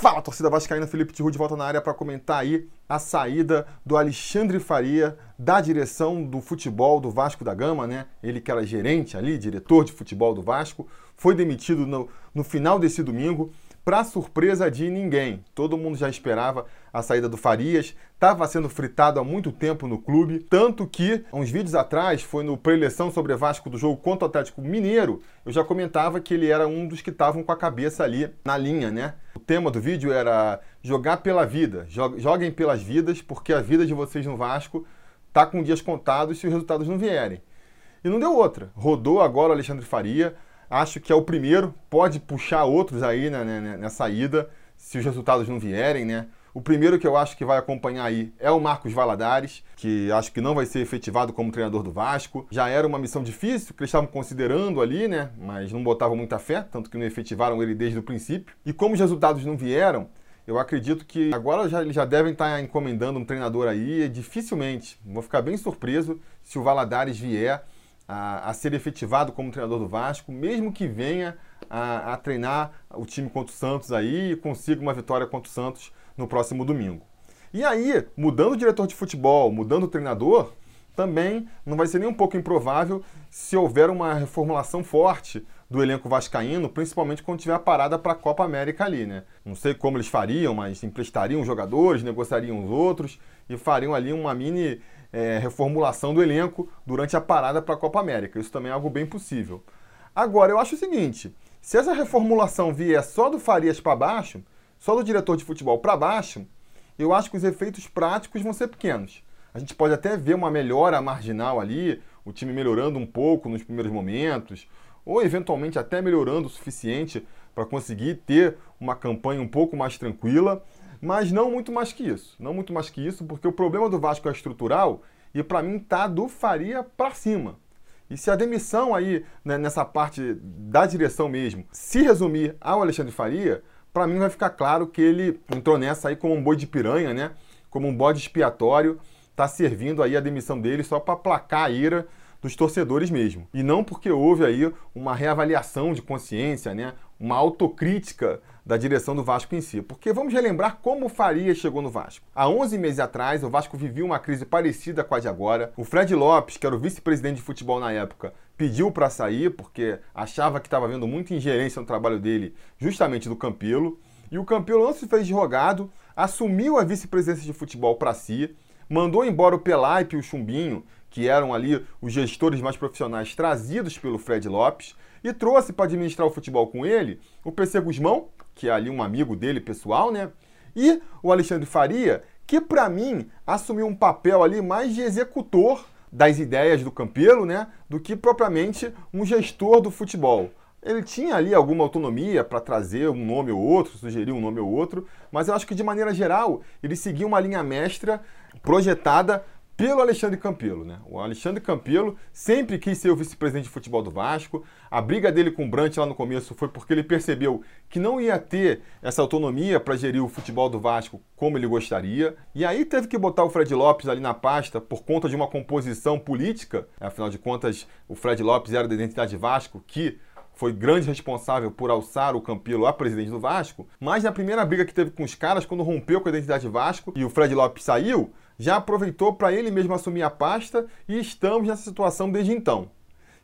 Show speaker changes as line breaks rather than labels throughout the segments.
Fala, torcida vascaína, Felipe Tiru de volta na área para comentar aí a saída do Alexandre Faria da direção do futebol do Vasco da Gama, né? Ele que era gerente ali, diretor de futebol do Vasco, foi demitido no, no final desse domingo para surpresa de ninguém. Todo mundo já esperava a saída do Farias, estava sendo fritado há muito tempo no clube, tanto que, uns vídeos atrás, foi no pré-eleição sobre Vasco do jogo contra o Atlético Mineiro, eu já comentava que ele era um dos que estavam com a cabeça ali na linha, né? O tema do vídeo era jogar pela vida, joguem pelas vidas, porque a vida de vocês no Vasco tá com dias contados se os resultados não vierem. E não deu outra. Rodou agora o Alexandre Faria, Acho que é o primeiro, pode puxar outros aí né, né, né, nessa se os resultados não vierem, né? O primeiro que eu acho que vai acompanhar aí é o Marcos Valadares, que acho que não vai ser efetivado como treinador do Vasco. Já era uma missão difícil, que eles estavam considerando ali, né? Mas não botavam muita fé, tanto que não efetivaram ele desde o princípio. E como os resultados não vieram, eu acredito que agora já, eles já devem estar encomendando um treinador aí. E dificilmente, vou ficar bem surpreso se o Valadares vier a, a ser efetivado como treinador do Vasco, mesmo que venha a, a, treinar o time contra o Santos aí e consiga uma vitória contra o Santos no próximo domingo. E aí, mudando o diretor de futebol, mudando o treinador, também não vai ser nem um pouco improvável se houver uma reformulação forte do elenco vascaíno, principalmente quando tiver a parada para a Copa América ali, né? Não sei como eles fariam, mas emprestariam jogadores, negociariam os outros e fariam ali uma mini é, reformulação do elenco durante a parada para a Copa América. Isso também é algo bem possível. Agora, eu acho o seguinte: se essa reformulação vier só do Farias para baixo, só do diretor de futebol para baixo, eu acho que os efeitos práticos vão ser pequenos. A gente pode até ver uma melhora marginal ali, o time melhorando um pouco nos primeiros momentos, ou eventualmente até melhorando o suficiente para conseguir ter uma campanha um pouco mais tranquila mas não muito mais que isso. Não muito mais que isso, porque o problema do Vasco é estrutural e para mim tá do Faria para cima. E se a demissão aí, né, nessa parte da direção mesmo, se resumir ao Alexandre Faria, para mim vai ficar claro que ele entrou nessa aí como um boi de piranha, né? Como um bode expiatório, tá servindo aí a demissão dele só para placar a ira dos torcedores mesmo. E não porque houve aí uma reavaliação de consciência, né? Uma autocrítica da direção do Vasco em si. Porque vamos relembrar como o Faria chegou no Vasco. Há 11 meses atrás, o Vasco vivia uma crise parecida com a de agora. O Fred Lopes, que era o vice-presidente de futebol na época, pediu para sair porque achava que estava havendo muita ingerência no trabalho dele, justamente do Campelo. E o Campelo não se fez de rogado, assumiu a vice-presidência de futebol para si, mandou embora o Pelaipe e o Chumbinho, que eram ali os gestores mais profissionais trazidos pelo Fred Lopes, e trouxe para administrar o futebol com ele o PC Guzmão, que é ali um amigo dele pessoal, né? E o Alexandre Faria, que para mim assumiu um papel ali mais de executor das ideias do Campelo, né, do que propriamente um gestor do futebol. Ele tinha ali alguma autonomia para trazer um nome ou outro, sugerir um nome ou outro, mas eu acho que de maneira geral ele seguia uma linha mestra projetada pelo Alexandre Campelo. Né? O Alexandre Campelo sempre quis ser o vice-presidente de futebol do Vasco. A briga dele com o Brant lá no começo foi porque ele percebeu que não ia ter essa autonomia para gerir o futebol do Vasco como ele gostaria. E aí teve que botar o Fred Lopes ali na pasta por conta de uma composição política. Afinal de contas, o Fred Lopes era da identidade Vasco, que foi grande responsável por alçar o Campelo a presidente do Vasco, mas na primeira briga que teve com os caras, quando rompeu com a identidade Vasco e o Fred Lopes saiu, já aproveitou para ele mesmo assumir a pasta e estamos nessa situação desde então.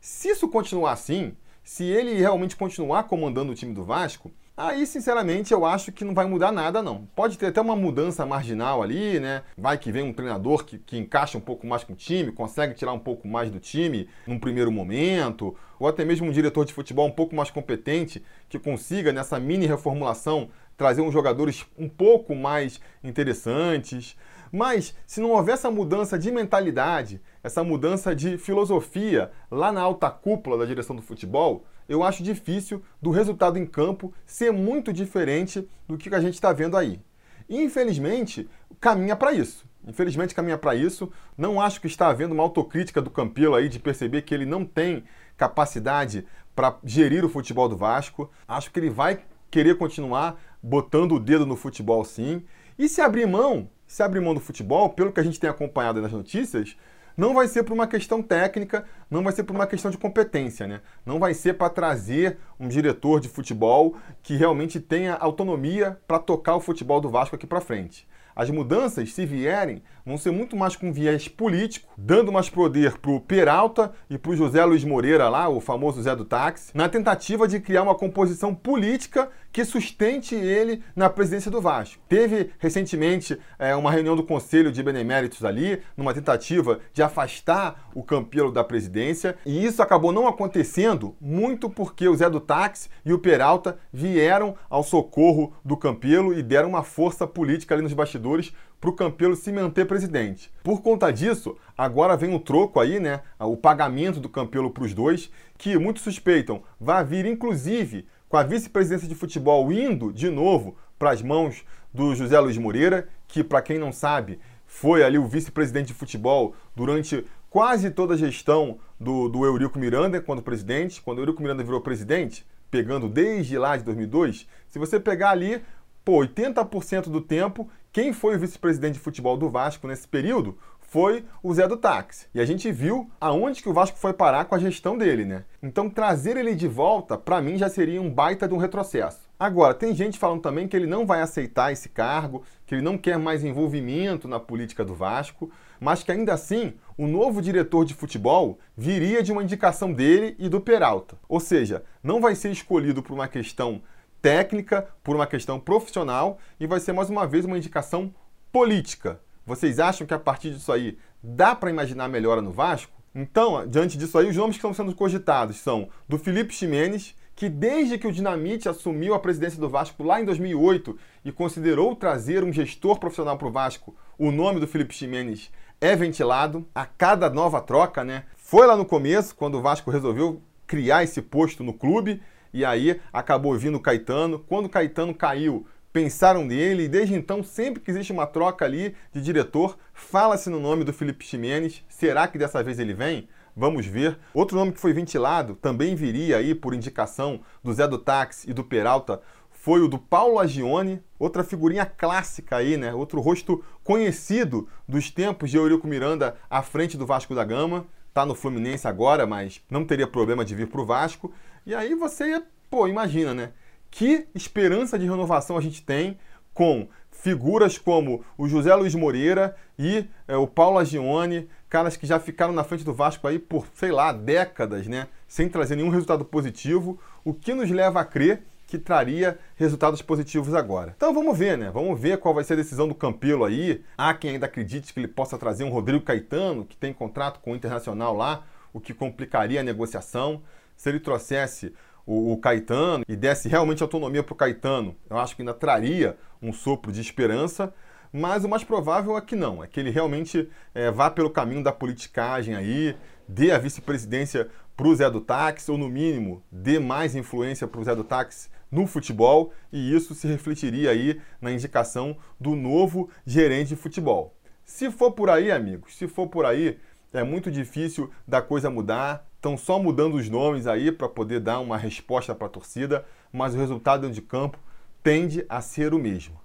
Se isso continuar assim, se ele realmente continuar comandando o time do Vasco, aí sinceramente eu acho que não vai mudar nada não. Pode ter até uma mudança marginal ali, né? Vai que vem um treinador que, que encaixa um pouco mais com o time, consegue tirar um pouco mais do time num primeiro momento, ou até mesmo um diretor de futebol um pouco mais competente que consiga nessa mini reformulação trazer uns jogadores um pouco mais interessantes. Mas se não houver essa mudança de mentalidade, essa mudança de filosofia lá na alta cúpula da direção do futebol, eu acho difícil do resultado em campo ser muito diferente do que a gente está vendo aí. Infelizmente, caminha para isso. Infelizmente caminha para isso. Não acho que está havendo uma autocrítica do Campelo aí de perceber que ele não tem capacidade para gerir o futebol do Vasco. Acho que ele vai querer continuar botando o dedo no futebol sim. E se abrir mão se abrir mão do futebol, pelo que a gente tem acompanhado nas notícias, não vai ser por uma questão técnica, não vai ser por uma questão de competência, né? Não vai ser para trazer um diretor de futebol que realmente tenha autonomia para tocar o futebol do Vasco aqui para frente. As mudanças, se vierem, vão ser muito mais com viés político, dando mais poder para o Peralta e para o José Luiz Moreira lá, o famoso Zé do Táxi, na tentativa de criar uma composição política que sustente ele na presidência do Vasco. Teve recentemente é, uma reunião do Conselho de Beneméritos ali, numa tentativa de afastar o Campelo da presidência, e isso acabou não acontecendo muito porque o Zé do Táxi e o Peralta vieram ao socorro do Campelo e deram uma força política ali nos bastidores para o Campelo se manter presidente. Por conta disso, agora vem o troco aí, né? O pagamento do Campelo para os dois, que muitos suspeitam vai vir inclusive com a vice-presidência de futebol indo de novo para as mãos do José Luiz Moreira, que, para quem não sabe, foi ali o vice-presidente de futebol durante quase toda a gestão do, do Eurico Miranda, quando presidente. Quando o Eurico Miranda virou presidente, pegando desde lá de 2002, se você pegar ali, pô, 80% do tempo, quem foi o vice-presidente de futebol do Vasco nesse período foi o Zé do Táxi. E a gente viu aonde que o Vasco foi parar com a gestão dele, né? Então trazer ele de volta, para mim, já seria um baita de um retrocesso. Agora, tem gente falando também que ele não vai aceitar esse cargo, que ele não quer mais envolvimento na política do Vasco, mas que ainda assim o novo diretor de futebol viria de uma indicação dele e do Peralta. Ou seja, não vai ser escolhido por uma questão técnica, por uma questão profissional e vai ser mais uma vez uma indicação política. Vocês acham que a partir disso aí dá para imaginar melhora no Vasco? Então, diante disso aí, os nomes que estão sendo cogitados são do Felipe Ximenes, que desde que o Dinamite assumiu a presidência do Vasco lá em 2008 e considerou trazer um gestor profissional para o Vasco, o nome do Felipe Ximenes é ventilado a cada nova troca, né? Foi lá no começo, quando o Vasco resolveu criar esse posto no clube, e aí acabou vindo o Caetano. Quando o Caetano caiu, pensaram nele e desde então, sempre que existe uma troca ali de diretor, fala-se no nome do Felipe Ximenes. Será que dessa vez ele vem? Vamos ver. Outro nome que foi ventilado, também viria aí por indicação do Zé do Táxi e do Peralta, foi o do Paulo Agione, outra figurinha clássica aí, né? Outro rosto conhecido dos tempos de Eurico Miranda à frente do Vasco da Gama. Tá no Fluminense agora, mas não teria problema de vir pro Vasco. E aí você, pô, imagina, né? Que esperança de renovação a gente tem com figuras como o José Luiz Moreira e é, o Paulo Agione, caras que já ficaram na frente do Vasco aí por, sei lá, décadas, né? Sem trazer nenhum resultado positivo, o que nos leva a crer que traria resultados positivos agora. Então vamos ver, né? Vamos ver qual vai ser a decisão do Campelo aí. Há quem ainda acredite que ele possa trazer um Rodrigo Caetano, que tem contrato com o Internacional lá, o que complicaria a negociação. Se ele trouxesse o, o Caetano e desse realmente autonomia para o Caetano, eu acho que ainda traria um sopro de esperança. Mas o mais provável é que não, é que ele realmente é, vá pelo caminho da politicagem aí, dê a vice-presidência para o Zé do Táxi, ou no mínimo, dê mais influência para o Zé do Táxi no futebol, e isso se refletiria aí na indicação do novo gerente de futebol. Se for por aí, amigos, se for por aí, é muito difícil da coisa mudar, Estão só mudando os nomes aí para poder dar uma resposta para a torcida, mas o resultado de campo tende a ser o mesmo.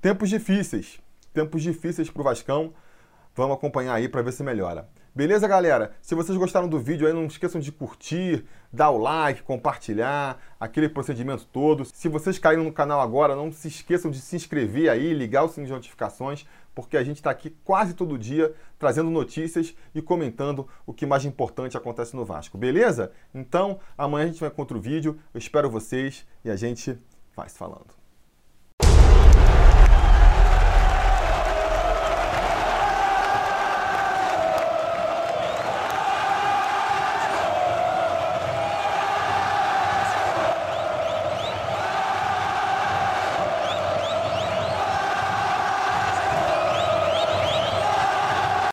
Tempos difíceis, tempos difíceis para o Vascão. Vamos acompanhar aí para ver se melhora. Beleza, galera? Se vocês gostaram do vídeo aí, não esqueçam de curtir, dar o like, compartilhar, aquele procedimento todo. Se vocês caíram no canal agora, não se esqueçam de se inscrever aí, ligar o sininho de notificações porque a gente está aqui quase todo dia trazendo notícias e comentando o que mais importante acontece no Vasco, beleza? Então, amanhã a gente vai com outro vídeo, eu espero vocês e a gente vai se falando.